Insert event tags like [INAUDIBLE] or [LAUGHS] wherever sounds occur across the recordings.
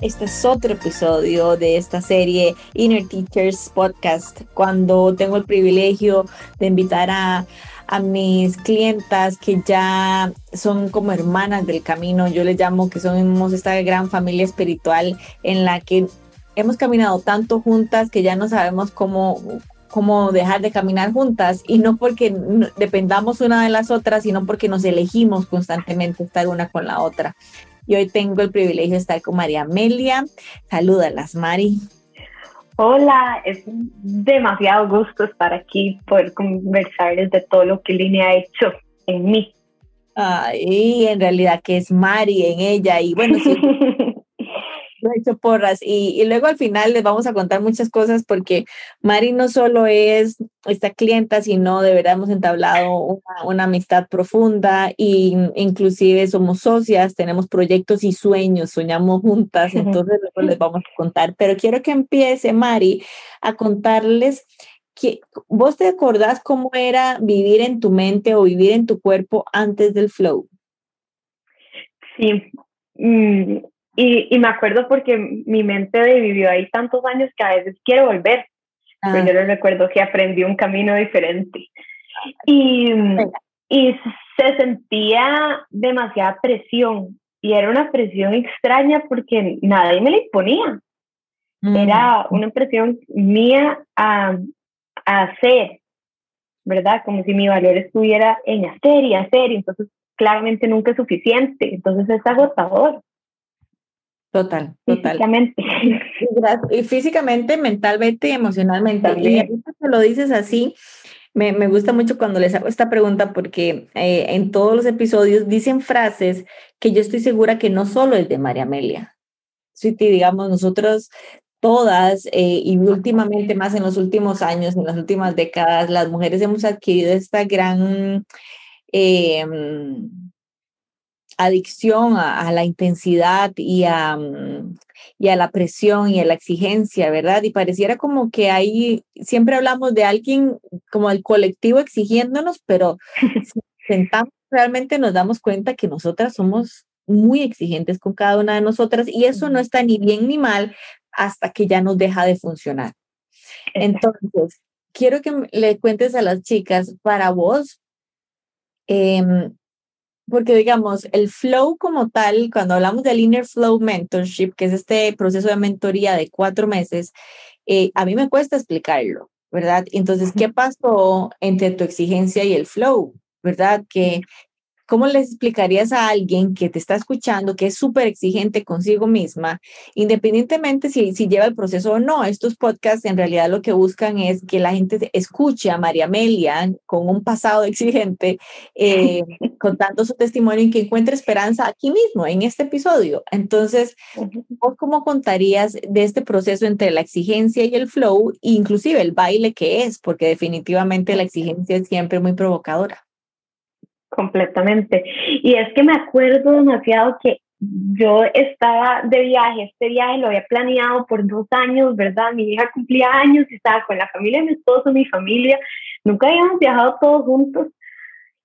Este es otro episodio de esta serie Inner Teachers Podcast, cuando tengo el privilegio de invitar a, mis clientas que ya son como hermanas del camino. Yo les llamo que somos esta gran familia espiritual en la que hemos caminado tanto juntas que ya no sabemos cómo, cómo dejar de caminar juntas y no porque dependamos una de las otras, sino porque nos elegimos constantemente estar una con la otra y hoy tengo el privilegio de estar con María Amelia. Salúdalas, Mari. Hola, es demasiado gusto estar aquí, poder conversarles de todo lo que Línea ha hecho en mí. Ay, en realidad que es Mari en ella y bueno, sí, [LAUGHS] he hecho porras. Y, luego al final les vamos a contar muchas cosas porque Mari no solo es esta clienta, sino de verdad hemos entablado una, amistad profunda e inclusive somos socias, tenemos proyectos y sueños, soñamos juntas, entonces luego les vamos a contar. Pero quiero que empiece Mari a contarles que vos te acordás cómo era vivir en tu mente o vivir en tu cuerpo antes del flow. Sí, mm, y, me acuerdo porque mi mente vivió ahí tantos años que a veces quiero volver. Pero yo recuerdo que aprendí un camino diferente. Y, y se sentía demasiada presión. Y era una presión extraña porque nadie me la imponía. Era mm. una presión mía a, a hacer, ¿verdad? Como si mi valor estuviera en hacer y hacer. Y entonces claramente nunca es suficiente. Entonces es agotador. Total, total. Físicamente. [LAUGHS] Y físicamente, mentalmente y emocionalmente. Y ahorita que lo dices así, me, me, gusta mucho cuando les hago esta pregunta porque eh, en todos los episodios dicen frases que yo estoy segura que no solo es de María Amelia. Si digamos, nosotros todas eh, y últimamente más en los últimos años, en las últimas décadas, las mujeres hemos adquirido esta gran... Eh, adicción a, la intensidad y a, mm, y a la presión y a la exigencia, ¿verdad? Y pareciera como que ahí siempre hablamos de alguien como el colectivo exigiéndonos, pero [LAUGHS] si sentamos realmente nos damos cuenta que nosotras somos muy exigentes con cada una de nosotras y eso no está ni bien ni mal hasta que ya nos deja de funcionar. Entonces, quiero que le cuentes a las chicas, para vos, eh, porque digamos, el flow como tal, cuando hablamos del Inner Flow Mentorship, que es este proceso de mentoría de cuatro meses, eh, a mí me cuesta explicarlo, ¿verdad? Entonces, ¿qué pasó entre tu exigencia y el flow? ¿Verdad? Que ¿Cómo le explicarías a alguien que te está escuchando, que es súper exigente consigo misma, independientemente si, si lleva el proceso o no? Estos podcasts en realidad lo que buscan es que la gente escuche a María Amelia con un pasado [LAUGHS] exigente, eh, [LAUGHS] contando su testimonio y que encuentre esperanza aquí mismo, en este episodio. Entonces, ¿vos cómo contarías de este proceso entre la exigencia y el flow, inclusive el baile que es? Porque definitivamente la exigencia es siempre muy provocadora completamente. Y es que me acuerdo demasiado que yo estaba de viaje, este viaje lo había planeado por dos años, ¿verdad? Mi hija cumplía años y estaba con la familia de mi esposo, mi familia, nunca habíamos viajado todos juntos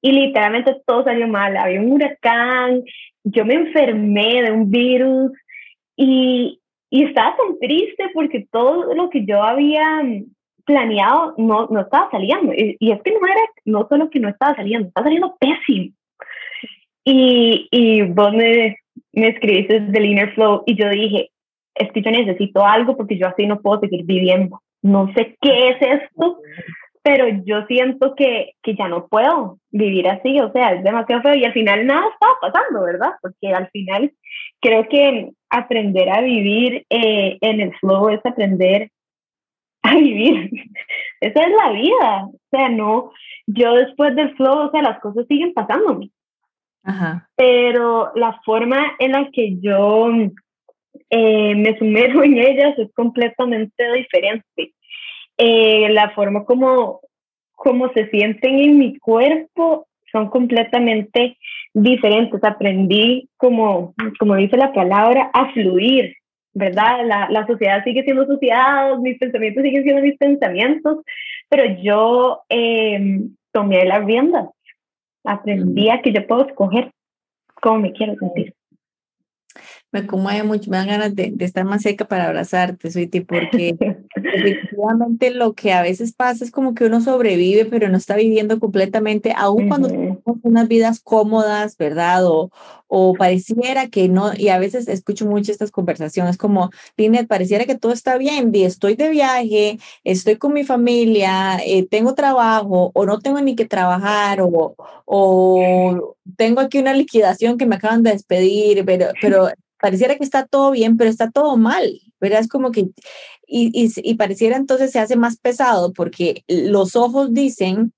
y literalmente todo salió mal, había un huracán, yo me enfermé de un virus y, y estaba tan triste porque todo lo que yo había planeado no, no estaba saliendo. Y, es que no era, no solo que no estaba saliendo, estaba saliendo pésimo. Y, y vos me, me escribiste del Inner Flow y yo dije, es que yo necesito algo porque yo así no puedo seguir viviendo. No sé qué es esto, pero yo siento que, que ya no puedo vivir así, o sea, es demasiado feo y al final nada estaba pasando, ¿verdad? Porque al final creo que aprender a vivir eh, en el flow es aprender a vivir. [LAUGHS] Esa es la vida. O sea, no, yo después del flow, o sea, las cosas siguen pasándome. Ajá. Pero la forma en la que yo eh, me sumerjo en ellas es completamente diferente. Eh, la forma como, como se sienten en mi cuerpo son completamente diferentes. Aprendí, como, como dice la palabra, a fluir ¿verdad? La, la, sociedad sigue siendo sociedad, mis pensamientos siguen siendo mis pensamientos, pero yo eh, tomé las riendas, aprendí a que yo puedo escoger cómo me quiero sentir. Me conmueve mucho, me dan ganas de, estar más seca para abrazarte, Sweetie, porque efectivamente lo que a veces pasa es como que uno sobrevive, pero no está viviendo completamente, aun cuando tenemos unas vidas cómodas, ¿verdad? O, o pareciera que no, y a veces escucho mucho estas conversaciones como, Linet, pareciera que todo está bien, y estoy de viaje, estoy con mi familia, eh, tengo trabajo, o no tengo ni que trabajar, o, o tengo aquí una liquidación que me acaban de despedir, pero, pero pareciera que está todo bien, pero está todo mal, ¿verdad? Es como que, y, y, pareciera entonces se hace más pesado porque los ojos dicen,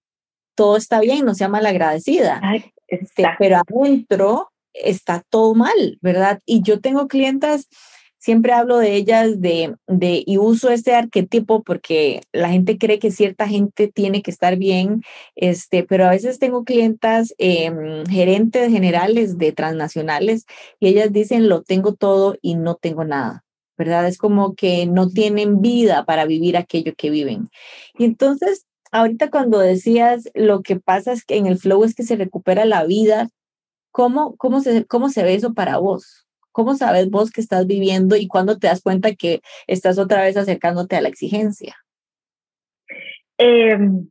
todo está bien, no sea malagradecida, este, pero adentro está todo mal, ¿verdad? Y yo tengo clientas siempre hablo de ellas de, de, y uso este arquetipo porque la gente cree que cierta gente tiene que estar bien, este, pero a veces tengo clientas em, gerentes generales de transnacionales y ellas dicen lo tengo todo y no tengo nada. ¿Verdad? Es como que no tienen vida para vivir aquello que viven. Y entonces, ahorita cuando decías lo que pasa es que en el flow es que se recupera la vida, ¿cómo, cómo, se, cómo se ve eso para vos? ¿Cómo sabes vos que estás viviendo y cuándo te das cuenta que estás otra vez acercándote a la exigencia? Em,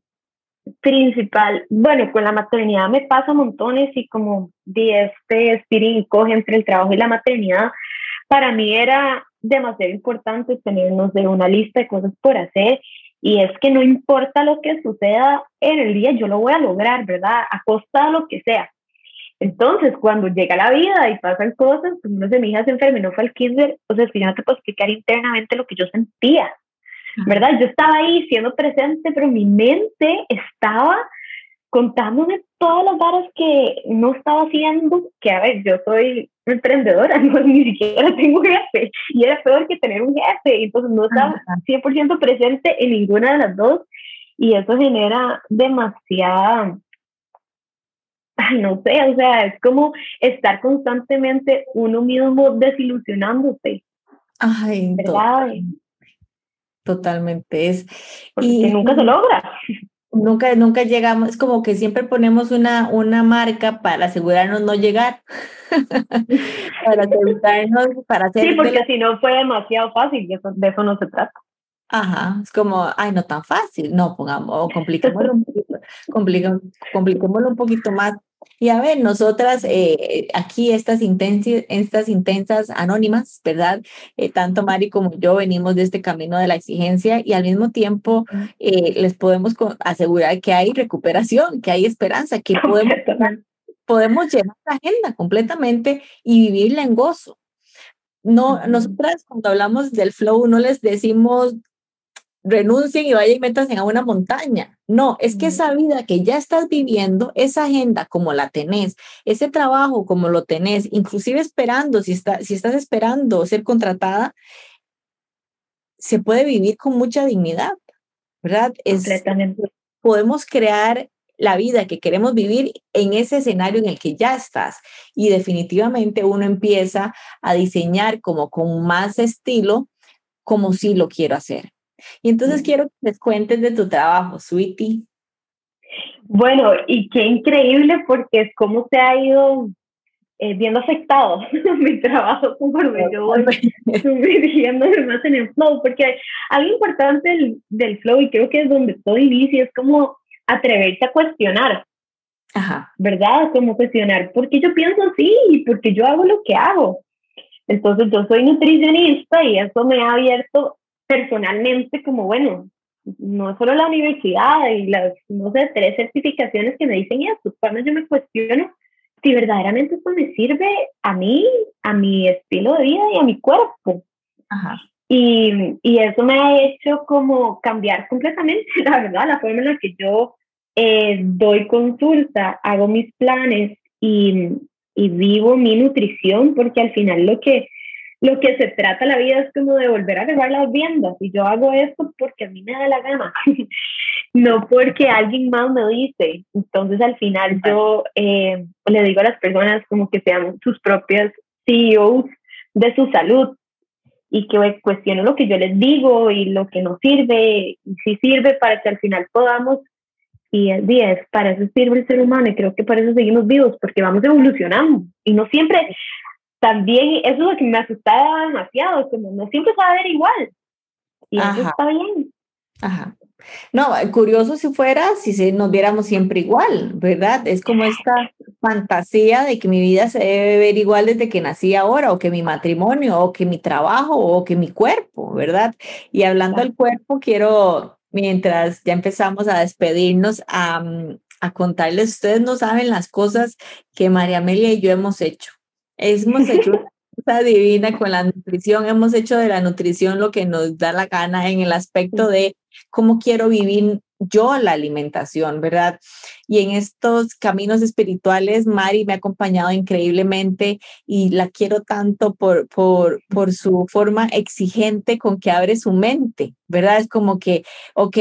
principal, bueno, con la maternidad me pasa montones y como di este spinning coge entre el trabajo y la maternidad, para mí era demasiado importante tenernos de una lista de cosas por hacer y es que no importa lo que suceda en el día, yo lo voy a lograr, ¿verdad? A costa de lo que sea. Entonces, cuando llega la vida y pasan cosas, pues uno de mi hija se enfermó no fue al kinder, o sea, yo no te puedo explicar internamente lo que yo sentía, ¿verdad? Yo estaba ahí siendo presente, pero mi mente estaba contándome todas las varas que no estaba haciendo, que a ver, yo soy emprendedora, [LAUGHS] no, ni siquiera tengo jefe, y era peor que tener un jefe, entonces no estaba 100% presente en ninguna de las dos, y eso genera demasiada [LAUGHS] no sé, o sea, es como estar constantemente uno mismo desilusionándose. Ay, ¿verdad? Totalmente es. y nunca se logra. Nunca, nunca llegamos, es como que siempre ponemos una, una marca para asegurarnos no llegar. [LAUGHS] para asegurarnos, para hacer. Sí, porque si no fue demasiado fácil, de eso, de eso no se trata. Ajá, es como, ay, no tan fácil. No, pongamos, compliquémoslo un poquito, compliquémoslo un poquito más. Y a ver, nosotras eh, aquí estas, intensas, estas intensas anónimas, ¿verdad? Eh, tanto Mari como yo venimos de este camino de la exigencia y al mismo tiempo eh, les podemos asegurar que hay recuperación, que hay esperanza, que podemos, podemos llevar la agenda completamente y vivirla en gozo. No, nosotras cuando hablamos del flow no les decimos renuncien y vayan y métanse a una montaña. No, es que esa vida que ya estás viviendo, esa agenda como la tenés, ese trabajo como lo tenés, inclusive esperando, si, está, si estás esperando ser contratada, se puede vivir con mucha dignidad, ¿verdad? Es, podemos crear la vida que queremos vivir en ese escenario en el que ya estás. Y definitivamente uno empieza a diseñar como con más estilo, como si lo quiero hacer. Y entonces quiero que les cuentes de tu trabajo, Sweetie. Bueno, y qué increíble porque es como se ha ido eh, viendo afectado [LAUGHS] mi trabajo conforme yo voy dirigiéndome [LAUGHS] más en el flow, porque algo importante del, del, flow, y creo que es donde todo inicia, es como atreverse a cuestionar. Ajá. ¿Verdad? Como cuestionar, ¿por qué yo pienso así? ¿Y por qué yo hago lo que hago? Entonces yo soy nutricionista y eso me ha abierto personalmente como, bueno, no solo la universidad y las, no sé, tres certificaciones que me dicen eso, cuando yo me cuestiono si verdaderamente esto me sirve a mí, a mi estilo de vida y a mi cuerpo. Y, y, eso me ha hecho como cambiar completamente, [LAUGHS] la verdad, la forma en la que yo eh, doy consulta, hago mis planes y, y vivo mi nutrición, porque al final lo que lo que se trata la vida es como de volver a grabar las viendas y yo hago esto porque a mí me da la gana, [LAUGHS] no porque alguien más me dice. Entonces al final yo eh, le digo a las personas como que sean sus propias CEOs de su salud y que cuestionen lo que yo les digo y lo que nos sirve y si sirve para que al final podamos y el 10, para eso sirve el ser humano y creo que para eso seguimos vivos porque vamos evolucionando y no siempre también eso es lo que me asustaba demasiado, como no siempre va a ver igual. Y eso está bien. Ajá. No, curioso si fuera, si nos viéramos siempre igual, ¿verdad? Es como esta fantasía de que mi vida se debe ver igual desde que nací ahora, o que mi matrimonio, o que mi trabajo, o que mi cuerpo, ¿verdad? Y hablando del cuerpo, quiero, mientras ya empezamos a despedirnos, a, a contarles, ustedes no saben las cosas que María Amelia y yo hemos hecho. Hemos hecho [LAUGHS] una divina con la nutrición, hemos hecho de la nutrición lo que nos da la gana en el aspecto de cómo quiero vivir yo la alimentación, ¿verdad? Y en estos caminos espirituales, Mari me ha acompañado increíblemente y la quiero tanto por, por, por su forma exigente con que abre su mente, ¿verdad? Es como que, ok,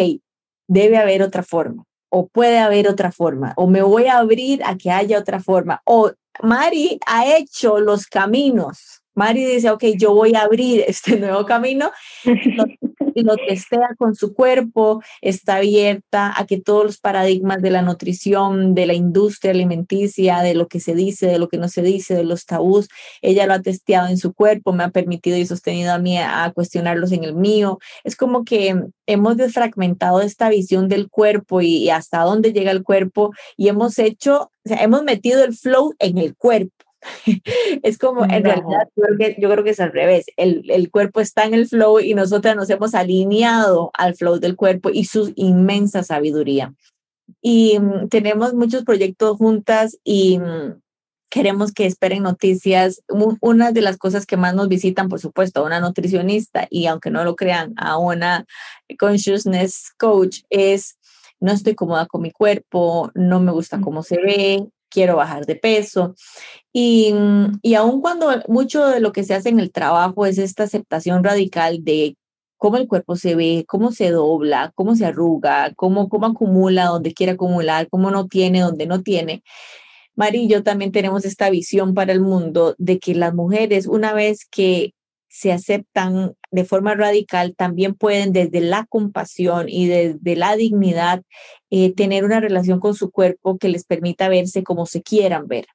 debe haber otra forma o puede haber otra forma, o me voy a abrir a que haya otra forma, o Mari ha hecho los caminos. Mari dice, ok, yo voy a abrir este nuevo camino [LAUGHS] lo testea con su cuerpo, está abierta a que todos los paradigmas de la nutrición, de la industria alimenticia, de lo que se dice, de lo que no se dice, de los tabús, ella lo ha testeado en su cuerpo, me ha permitido y sostenido a mí a cuestionarlos en el mío. Es como que hemos desfragmentado esta visión del cuerpo y, hasta dónde llega el cuerpo y hemos hecho, hemos metido el flow en el cuerpo. [LAUGHS] es como, en realidad, yo creo, que, es al revés. El, el, cuerpo está en el flow y nosotras nos hemos alineado al flow del cuerpo y su inmensa sabiduría. Y mm, tenemos muchos proyectos juntas y mm, queremos que esperen noticias. Una de las cosas que más nos visitan, por supuesto, a una nutricionista y aunque no lo crean, a una consciousness coach es no estoy cómoda con mi cuerpo, no me gusta cómo se ve, quiero bajar de peso. Y, y aun cuando mucho de lo que se hace en el trabajo es esta aceptación radical de cómo el cuerpo se ve, cómo se dobla, cómo se arruga, cómo, cómo acumula donde quiere acumular, cómo no tiene donde no tiene. Mari y yo también tenemos esta visión para el mundo de que las mujeres, una vez que se aceptan de forma radical, también pueden desde la compasión y desde la dignidad eh, tener una relación con su cuerpo que les permita verse como se quieran ver.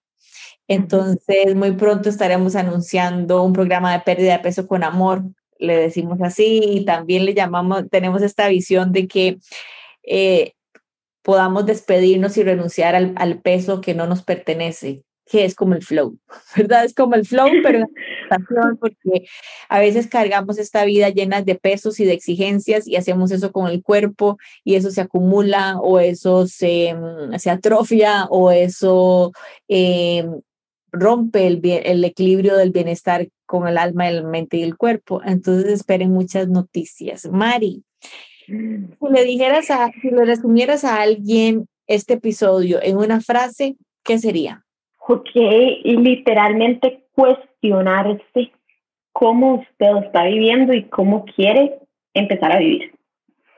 Entonces, muy pronto estaremos anunciando un programa de pérdida de peso con amor, le decimos así, y también le llamamos, tenemos esta visión de que eh, podamos despedirnos y renunciar al, al peso que no nos pertenece, que es como el flow, [LAUGHS] ¿verdad? Es como el flow, pero [LAUGHS] porque a veces cargamos esta vida llena de pesos y de exigencias y hacemos eso con el cuerpo y eso se acumula o eso se, mm, se atrofia o eso eh, rompe el, el equilibrio del bienestar con el alma, la mente y el cuerpo. Entonces esperen muchas noticias. Mari, si le dijeras a, si le resumieras a alguien este episodio en una frase, ¿qué sería? Ok, y literalmente cuestionarse cómo usted está viviendo y cómo quiere empezar a vivir.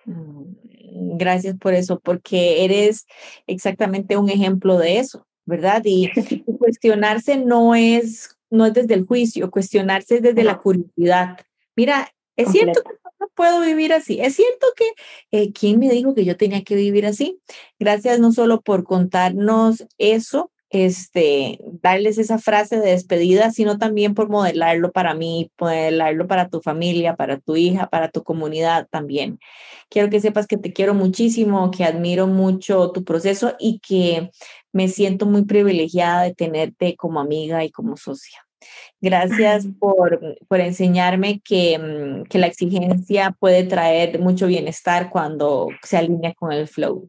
Mm, gracias por eso, porque eres exactamente un ejemplo de eso, ¿verdad? Y, [LAUGHS] cuestionarse no es, no es desde el juicio, cuestionarse es desde la curiosidad. Mira, es cierto que no puedo vivir así. Es cierto que, eh, ¿quién me dijo que yo tenía que vivir así? Gracias no solo por contarnos eso, este, darles esa frase de despedida, sino también por modelarlo para mí, modelarlo para tu familia, para tu hija, para tu comunidad también. Quiero que sepas que te quiero muchísimo, que admiro mucho tu proceso y que me siento muy privilegiada de tenerte como amiga y como socia. Gracias [LAUGHS] por, por enseñarme que, mm, que la exigencia puede traer mucho bienestar cuando se alinea con el flow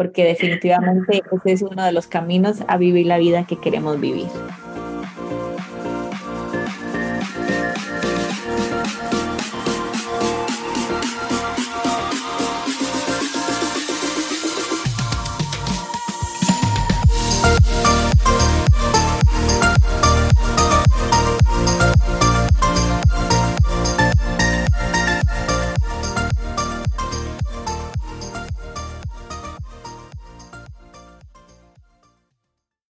porque definitivamente ese es uno de los caminos a vivir la vida que queremos vivir.